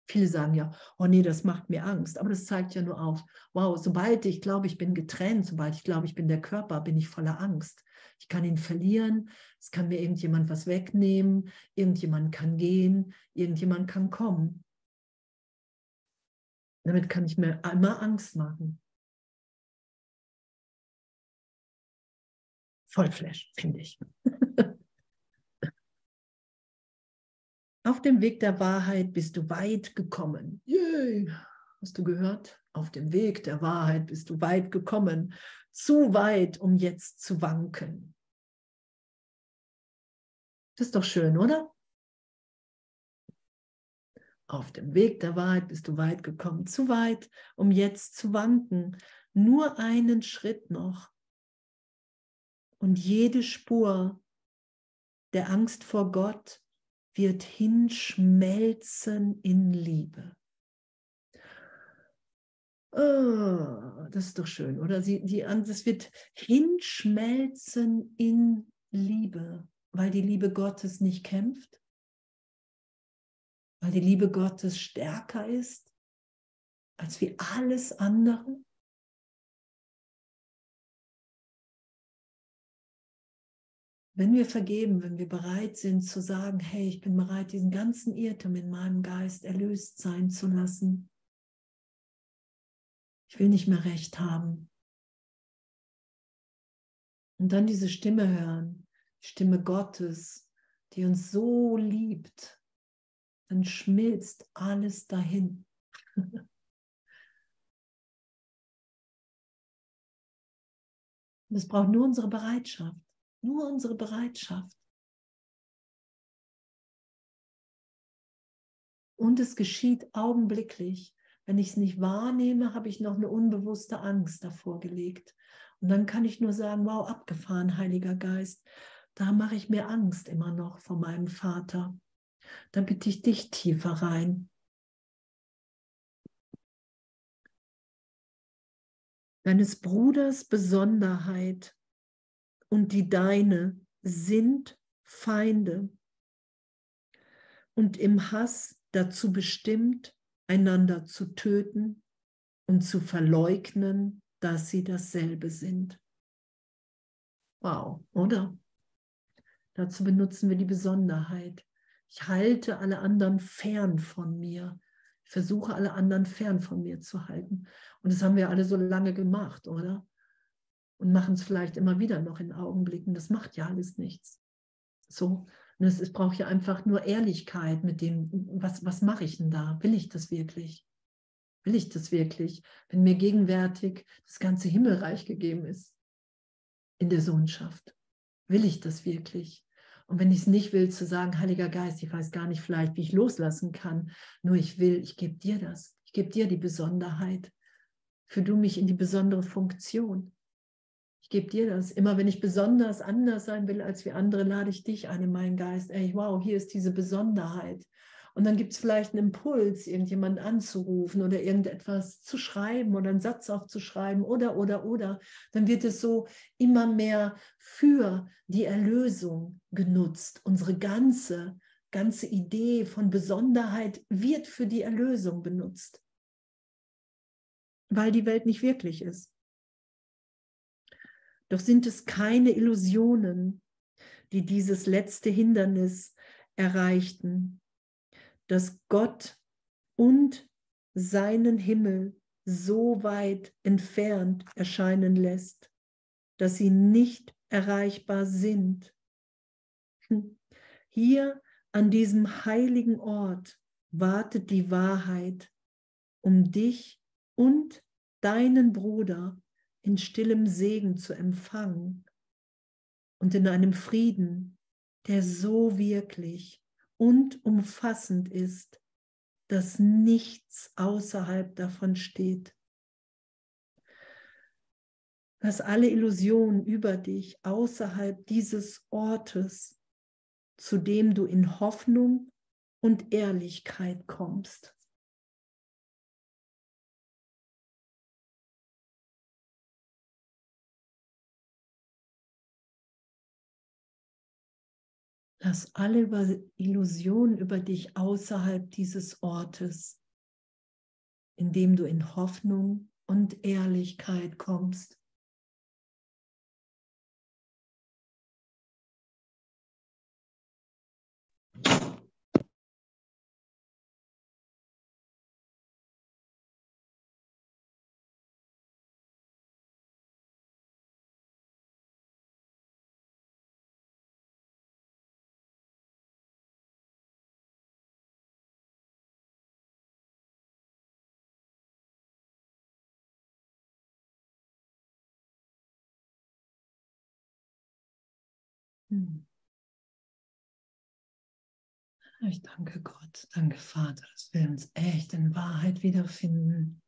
Viele sagen ja, oh nee, das macht mir Angst. Aber das zeigt ja nur auf, wow, sobald ich glaube, ich bin getrennt, sobald ich glaube, ich bin der Körper, bin ich voller Angst. Ich kann ihn verlieren, es kann mir irgendjemand was wegnehmen, irgendjemand kann gehen, irgendjemand kann kommen. Damit kann ich mir immer Angst machen. Voll Flash, finde ich. *laughs* Auf dem Weg der Wahrheit bist du weit gekommen. Yay! Hast du gehört? Auf dem Weg der Wahrheit bist du weit gekommen. Zu weit, um jetzt zu wanken. Das ist doch schön, oder? Auf dem Weg der Wahrheit bist du weit gekommen. Zu weit, um jetzt zu wanken. Nur einen Schritt noch. Und jede Spur der Angst vor Gott wird hinschmelzen in Liebe. Oh, das ist doch schön, oder? Sie, die, das wird hinschmelzen in Liebe, weil die Liebe Gottes nicht kämpft, weil die Liebe Gottes stärker ist als wie alles andere. Wenn wir vergeben, wenn wir bereit sind zu sagen, hey, ich bin bereit, diesen ganzen Irrtum in meinem Geist erlöst sein zu lassen. Ich will nicht mehr recht haben. Und dann diese Stimme hören, die Stimme Gottes, die uns so liebt, dann schmilzt alles dahin. *laughs* Es braucht nur unsere Bereitschaft. Nur unsere Bereitschaft. Und es geschieht augenblicklich. Wenn ich es nicht wahrnehme, habe ich noch eine unbewusste Angst davor gelegt. Und dann kann ich nur sagen, wow, abgefahren, Heiliger Geist. Da mache ich mir Angst immer noch vor meinem Vater. Da bitte ich dich tiefer rein. Deines Bruders Besonderheit und die deine sind Feinde und im Hass dazu bestimmt, einander zu töten und zu verleugnen, dass sie dasselbe sind. Wow, oder? Dazu benutzen wir die Besonderheit. Ich halte alle anderen fern von mir. Ich versuche alle anderen fern von mir zu halten. Und das haben wir alle so lange gemacht, oder? Und machen es vielleicht immer wieder noch in Augenblicken. Das macht ja alles nichts. So, und es, es braucht ja einfach nur Ehrlichkeit mit dem, was, was mache ich denn da? Will ich das wirklich? Will ich das wirklich? Wenn mir gegenwärtig das ganze Himmelreich gegeben ist in der Sohnschaft. Will ich das wirklich? Und wenn ich es nicht will, zu sagen, Heiliger Geist, ich weiß gar nicht vielleicht, wie ich loslassen kann, nur ich will, ich gebe dir das. Ich gebe dir die Besonderheit. Für du mich in die besondere Funktion. Gebe dir das. Immer wenn ich besonders anders sein will als wie andere, lade ich dich ein in meinen Geist. Ey, wow, hier ist diese Besonderheit. Und dann gibt es vielleicht einen Impuls, irgendjemanden anzurufen oder irgendetwas zu schreiben oder einen Satz aufzuschreiben oder, oder, oder. Dann wird es so immer mehr für die Erlösung genutzt. Unsere ganze, ganze Idee von Besonderheit wird für die Erlösung benutzt, weil die Welt nicht wirklich ist. Doch sind es keine Illusionen, die dieses letzte Hindernis erreichten, dass Gott und seinen Himmel so weit entfernt erscheinen lässt, dass sie nicht erreichbar sind. Hm. Hier an diesem heiligen Ort wartet die Wahrheit, um dich und deinen Bruder in stillem Segen zu empfangen und in einem Frieden, der so wirklich und umfassend ist, dass nichts außerhalb davon steht. Dass alle Illusionen über dich außerhalb dieses Ortes, zu dem du in Hoffnung und Ehrlichkeit kommst. Lass alle Illusionen über dich außerhalb dieses Ortes, in dem du in Hoffnung und Ehrlichkeit kommst. Hm. Ich danke Gott, danke Vater, dass wir uns echt in Wahrheit wiederfinden.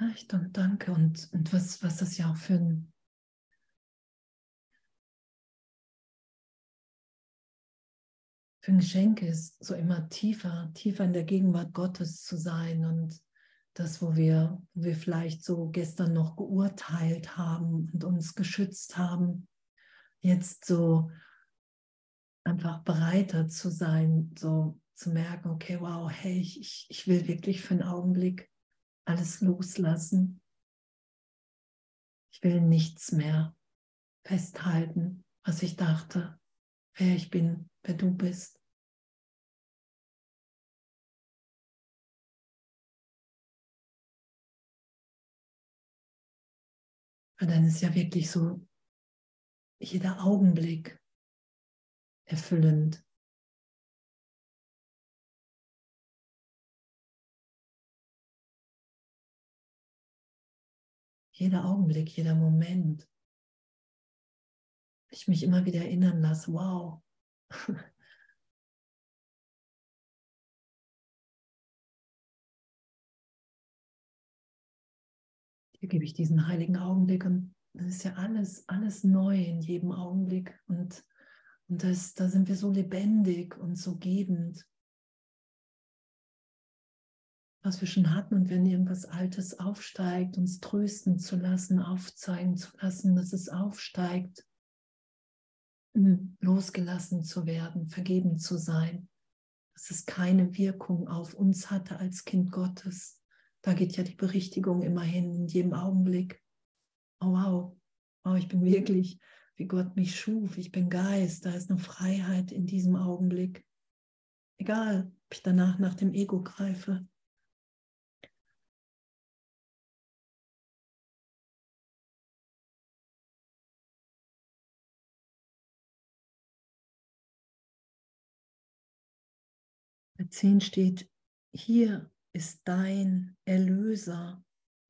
Echt und danke. Und, und was, was das ja auch für ein, für ein Geschenk ist, so immer tiefer, tiefer in der Gegenwart Gottes zu sein und das, wo wir, wo wir vielleicht so gestern noch geurteilt haben und uns geschützt haben, jetzt so einfach bereiter zu sein, so zu merken, okay, wow, hey, ich, ich will wirklich für einen Augenblick alles loslassen. Ich will nichts mehr festhalten, was ich dachte, wer ich bin, wer du bist. Weil dann ist ja wirklich so jeder Augenblick erfüllend. Jeder Augenblick, jeder Moment Ich mich immer wieder erinnern lasse, wow. *laughs* Hier gebe ich diesen heiligen Augenblick und das ist ja alles, alles neu in jedem Augenblick. Und, und das, da sind wir so lebendig und so gebend. Was wir schon hatten und wenn irgendwas Altes aufsteigt, uns trösten zu lassen, aufzeigen zu lassen, dass es aufsteigt, losgelassen zu werden, vergeben zu sein, dass es keine Wirkung auf uns hatte als Kind Gottes. Da geht ja die Berichtigung immerhin in jedem Augenblick. Oh wow, oh, ich bin wirklich, wie Gott mich schuf, ich bin Geist, da ist eine Freiheit in diesem Augenblick. Egal, ob ich danach nach dem Ego greife. Bei 10 steht, hier ist dein Erlöser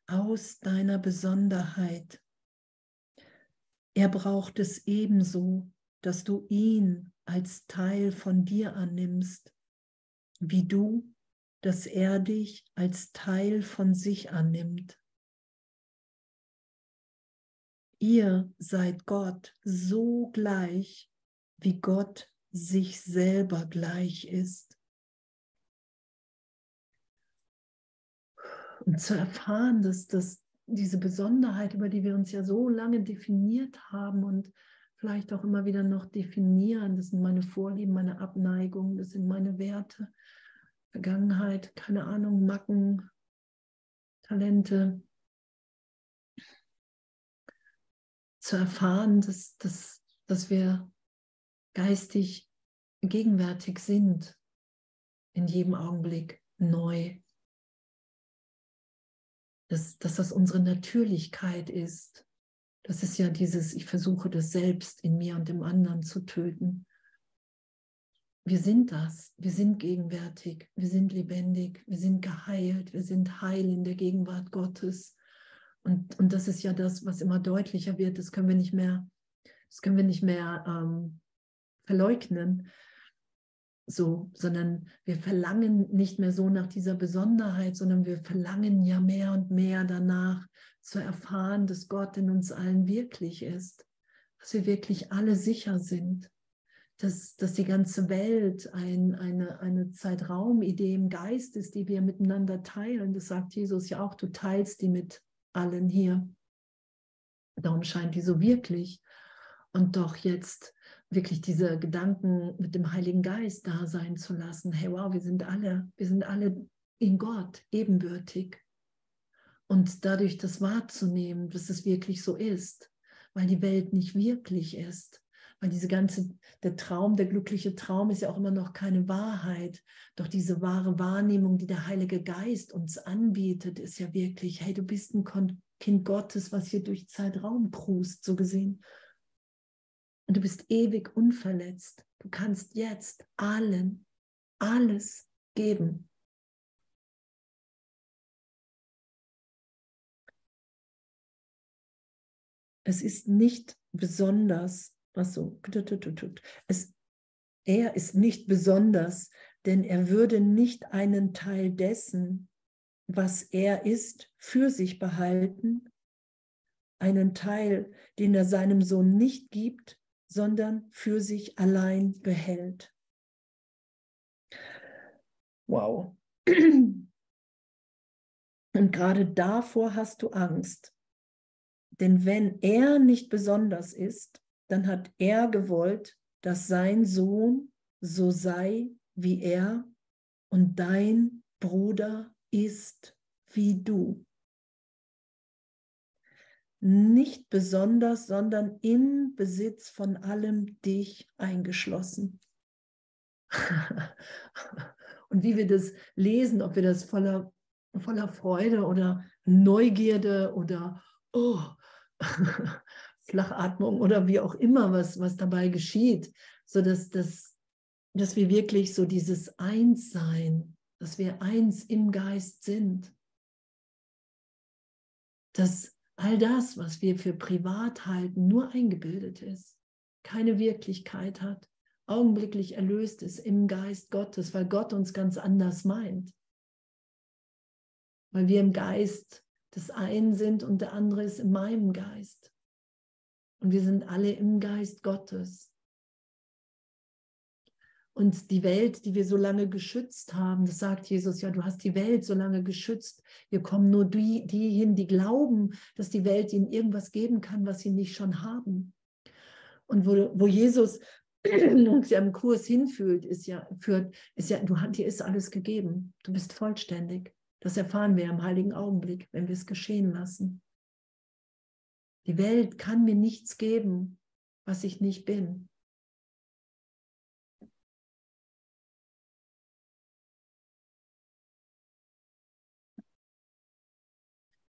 aus deiner Besonderheit. Er braucht es ebenso, dass du ihn als Teil von dir annimmst, wie du, dass er dich als Teil von sich annimmt. Ihr seid Gott so gleich, wie Gott sich selber gleich ist. Und zu erfahren, dass, dass diese Besonderheit, über die wir uns ja so lange definiert haben und vielleicht auch immer wieder noch definieren, das sind meine Vorlieben, meine Abneigungen, das sind meine Werte, Vergangenheit, keine Ahnung, Macken, Talente, zu erfahren, dass, dass, dass wir geistig gegenwärtig sind, in jedem Augenblick neu dass, dass das unsere Natürlichkeit ist. Das ist ja dieses, ich versuche das selbst in mir und im anderen zu töten. Wir sind das, wir sind gegenwärtig, wir sind lebendig, wir sind geheilt, wir sind heil in der Gegenwart Gottes. Und, und das ist ja das, was immer deutlicher wird. Das können wir nicht mehr, das können wir nicht mehr ähm, verleugnen so, sondern wir verlangen nicht mehr so nach dieser Besonderheit, sondern wir verlangen ja mehr und mehr danach zu erfahren, dass Gott in uns allen wirklich ist, dass wir wirklich alle sicher sind, dass, dass die ganze Welt ein, eine, eine Zeitraumidee im Geist ist, die wir miteinander teilen. Das sagt Jesus ja auch, du teilst die mit allen hier. Darum scheint die so wirklich. Und doch jetzt wirklich diese Gedanken mit dem Heiligen Geist da sein zu lassen. Hey, wow, wir sind alle, wir sind alle in Gott ebenbürtig. Und dadurch das wahrzunehmen, dass es wirklich so ist, weil die Welt nicht wirklich ist. Weil diese ganze, der Traum, der glückliche Traum ist ja auch immer noch keine Wahrheit. Doch diese wahre Wahrnehmung, die der Heilige Geist uns anbietet, ist ja wirklich, hey, du bist ein Kind Gottes, was hier durch Zeitraum krust, so gesehen. Und du bist ewig unverletzt. Du kannst jetzt allen alles geben. Es ist nicht besonders, was so, es, er ist nicht besonders, denn er würde nicht einen Teil dessen, was er ist, für sich behalten, einen Teil, den er seinem Sohn nicht gibt, sondern für sich allein behält. Wow. *clears throat* Und gerade davor hast du Angst. Denn wenn er nicht besonders ist, dann hat er gewollt, dass sein Sohn so sei wie er und dein Bruder ist wie du nicht besonders, sondern im Besitz von allem dich eingeschlossen. *laughs* Und wie wir das lesen, ob wir das voller, voller Freude oder Neugierde oder oh, *laughs* Flachatmung oder wie auch immer, was, was dabei geschieht, so dass, dass, wir wirklich so dieses Einssein, dass wir eins im Geist sind, dass all das, was wir für privat halten, nur eingebildet ist. keine Wirklichkeit hat, augenblicklich erlöst ist im Geist Gottes, weil Gott uns ganz anders meint. Weil wir im Geist des einen sind und der andere ist in meinem Geist. Und wir sind alle im Geist Gottes. Und die Welt, die wir so lange geschützt haben, das sagt Jesus, ja, du hast die Welt so lange geschützt. Wir kommen nur die, die hin, die glauben, dass die Welt ihnen irgendwas geben kann, was sie nicht schon haben. Und wo, wo Jesus *clears throat* uns ja im Kurs hinführt, ist ja, führt, ist ja, du, dir ist alles gegeben. Du bist vollständig. Das erfahren wir im heiligen Augenblick, wenn wir es geschehen lassen. Die Welt kann mir nichts geben, was ich nicht bin.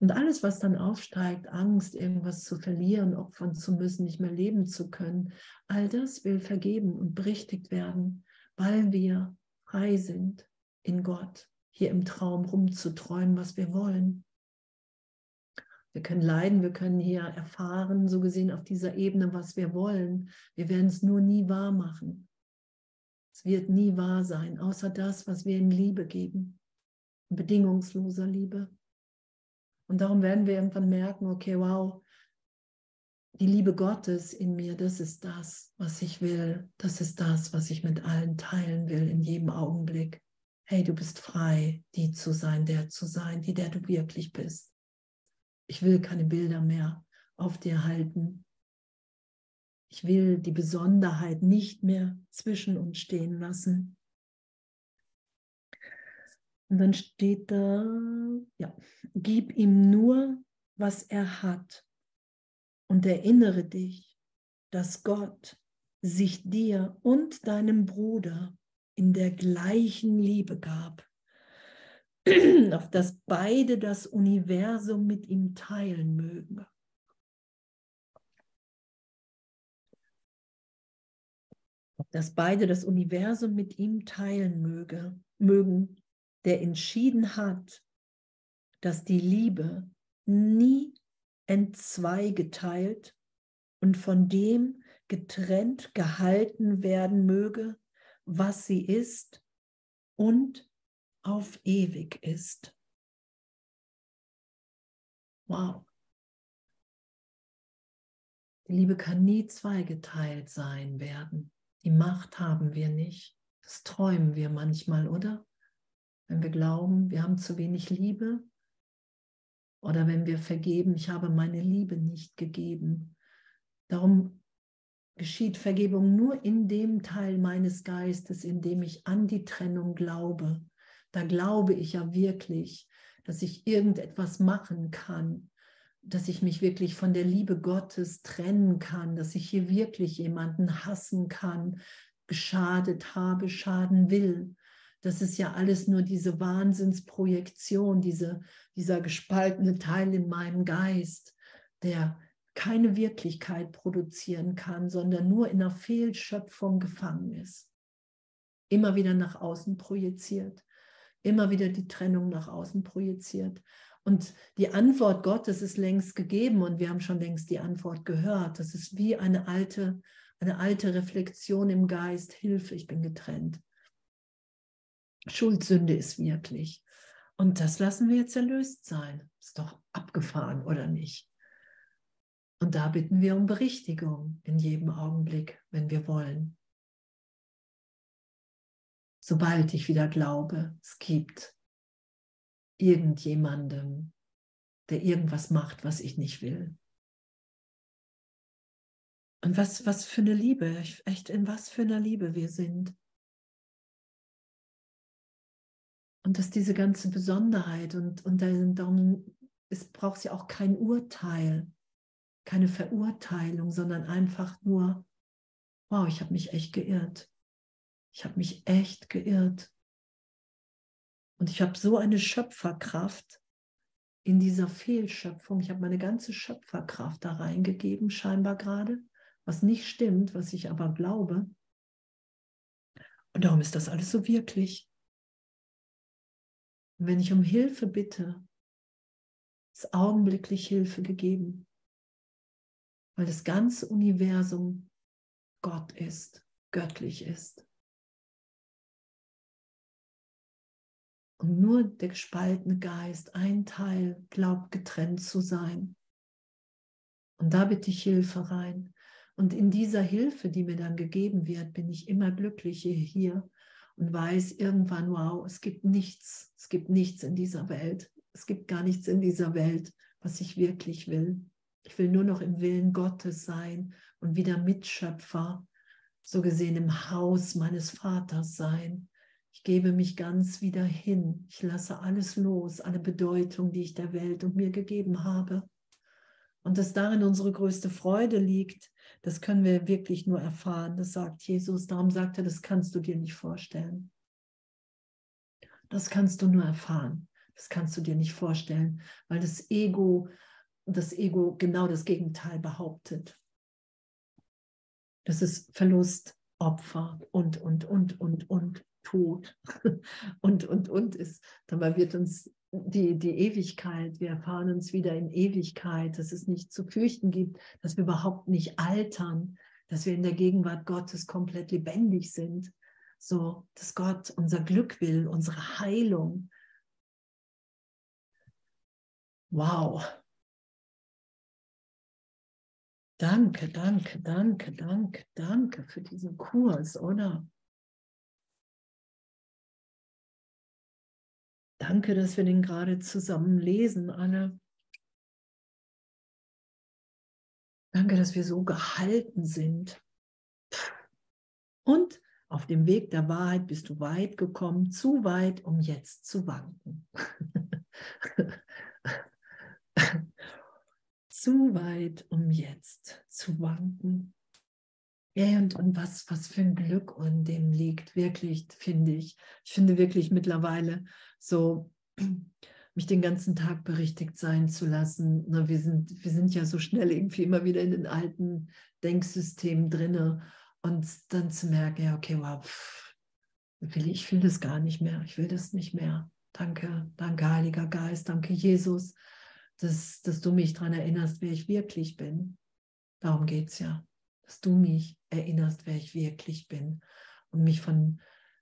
Und alles, was dann aufsteigt, Angst, irgendwas zu verlieren, opfern zu müssen, nicht mehr leben zu können, all das will vergeben und berichtigt werden, weil wir frei sind in Gott, hier im Traum rumzuträumen, was wir wollen. Wir können leiden, wir können hier erfahren, so gesehen auf dieser Ebene, was wir wollen. Wir werden es nur nie wahr machen. Es wird nie wahr sein, außer das, was wir in Liebe geben, in bedingungsloser Liebe. Und darum werden wir irgendwann merken, okay, wow, die Liebe Gottes in mir, das ist das, was ich will. Das ist das, was ich mit allen teilen will in jedem Augenblick. Hey, du bist frei, die zu sein, der zu sein, die der du wirklich bist. Ich will keine Bilder mehr auf dir halten. Ich will die Besonderheit nicht mehr zwischen uns stehen lassen. Und dann steht da, ja, gib ihm nur, was er hat und erinnere dich, dass Gott sich dir und deinem Bruder in der gleichen Liebe gab, *clears throat* auf dass beide das Universum mit ihm teilen mögen. dass beide das Universum mit ihm teilen möge, mögen, der entschieden hat, dass die Liebe nie entzweigeteilt und von dem getrennt gehalten werden möge, was sie ist und auf ewig ist. Wow. Die Liebe kann nie zweigeteilt sein werden. Die Macht haben wir nicht. Das träumen wir manchmal, oder? Wenn wir glauben, wir haben zu wenig Liebe oder wenn wir vergeben, ich habe meine Liebe nicht gegeben. Darum geschieht Vergebung nur in dem Teil meines Geistes, in dem ich an die Trennung glaube. Da glaube ich ja wirklich, dass ich irgendetwas machen kann, dass ich mich wirklich von der Liebe Gottes trennen kann, dass ich hier wirklich jemanden hassen kann, geschadet habe, schaden will. Das ist ja alles nur diese Wahnsinnsprojektion, diese, dieser gespaltene Teil in meinem Geist, der keine Wirklichkeit produzieren kann, sondern nur in einer Fehlschöpfung gefangen ist. Immer wieder nach außen projiziert, immer wieder die Trennung nach außen projiziert. Und die Antwort Gottes ist längst gegeben und wir haben schon längst die Antwort gehört. Das ist wie eine alte, eine alte Reflexion im Geist. Hilfe, ich bin getrennt. Schuldsünde ist wirklich. Und das lassen wir jetzt erlöst sein. Ist doch abgefahren, oder nicht? Und da bitten wir um Berichtigung in jedem Augenblick, wenn wir wollen. Sobald ich wieder glaube, es gibt irgendjemandem, der irgendwas macht, was ich nicht will. Und was, was für eine Liebe, echt in was für einer Liebe wir sind. Und dass diese ganze Besonderheit und, und darum, es braucht ja auch kein Urteil, keine Verurteilung, sondern einfach nur, wow, ich habe mich echt geirrt. Ich habe mich echt geirrt. Und ich habe so eine Schöpferkraft in dieser Fehlschöpfung. Ich habe meine ganze Schöpferkraft da reingegeben, scheinbar gerade, was nicht stimmt, was ich aber glaube. Und darum ist das alles so wirklich. Und wenn ich um Hilfe bitte, ist augenblicklich Hilfe gegeben. Weil das ganze Universum Gott ist, göttlich ist. Und nur der gespaltene Geist, ein Teil, glaubt getrennt zu sein. Und da bitte ich Hilfe rein. Und in dieser Hilfe, die mir dann gegeben wird, bin ich immer glücklicher hier und weiß irgendwann, wow, es gibt nichts, es gibt nichts in dieser Welt. Es gibt gar nichts in dieser Welt, was ich wirklich will. Ich will nur noch im Willen Gottes sein und wieder Mitschöpfer, so gesehen im Haus meines Vaters sein. Ich gebe mich ganz wieder hin. Ich lasse alles los, alle Bedeutung, die ich der Welt und mir gegeben habe. Und dass darin unsere größte Freude liegt, das können wir wirklich nur erfahren. Das sagt Jesus. Darum sagt er, das kannst du dir nicht vorstellen. Das kannst du nur erfahren. Das kannst du dir nicht vorstellen, weil das Ego, das Ego genau das Gegenteil behauptet. Das ist Verlust, Opfer und, und, und, und, und, Tod *laughs* und, und, und ist. Dabei wird uns die, die Ewigkeit, wir erfahren uns wieder in Ewigkeit, dass es nicht zu fürchten gibt, dass wir überhaupt nicht altern, dass wir in der Gegenwart Gottes komplett lebendig sind. So, dass Gott unser Glück will, unsere Heilung. Wow. Danke, danke, danke, danke, danke für diesen Kurs, oder? Danke, dass wir den gerade zusammen lesen, alle. Danke, dass wir so gehalten sind. Und auf dem Weg der Wahrheit bist du weit gekommen, zu weit, um jetzt zu wanken. *laughs* zu weit, um jetzt zu wanken. Ja, und, und was, was für ein Glück in dem liegt, wirklich, finde ich. Ich finde wirklich mittlerweile so, *clears throat* mich den ganzen Tag berichtigt sein zu lassen. Wir sind, wir sind ja so schnell irgendwie immer wieder in den alten Denksystemen drinne und dann zu merken, ja, okay, wow, pff, ich will das gar nicht mehr, ich will das nicht mehr. Danke, danke, Heiliger Geist, danke, Jesus, dass, dass du mich daran erinnerst, wer ich wirklich bin. Darum geht es ja dass du mich erinnerst, wer ich wirklich bin und mich von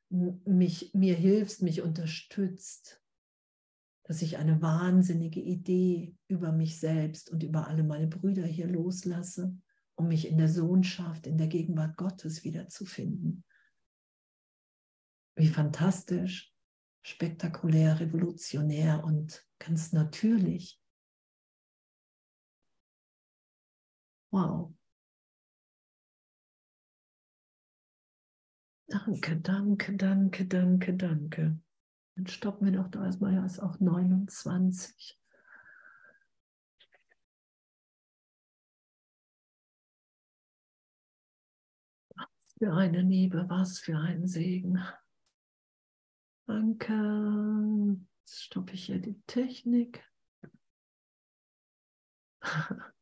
mich mir hilfst, mich unterstützt, dass ich eine wahnsinnige Idee über mich selbst und über alle meine Brüder hier loslasse, um mich in der Sohnschaft, in der Gegenwart Gottes wiederzufinden. Wie fantastisch, spektakulär, revolutionär und ganz natürlich. Wow. Danke, danke, danke, danke, danke. Dann stoppen wir doch da erstmal, ja, ist auch 29. Was für eine Liebe, was für ein Segen. Danke. Jetzt stoppe ich hier die Technik. *laughs*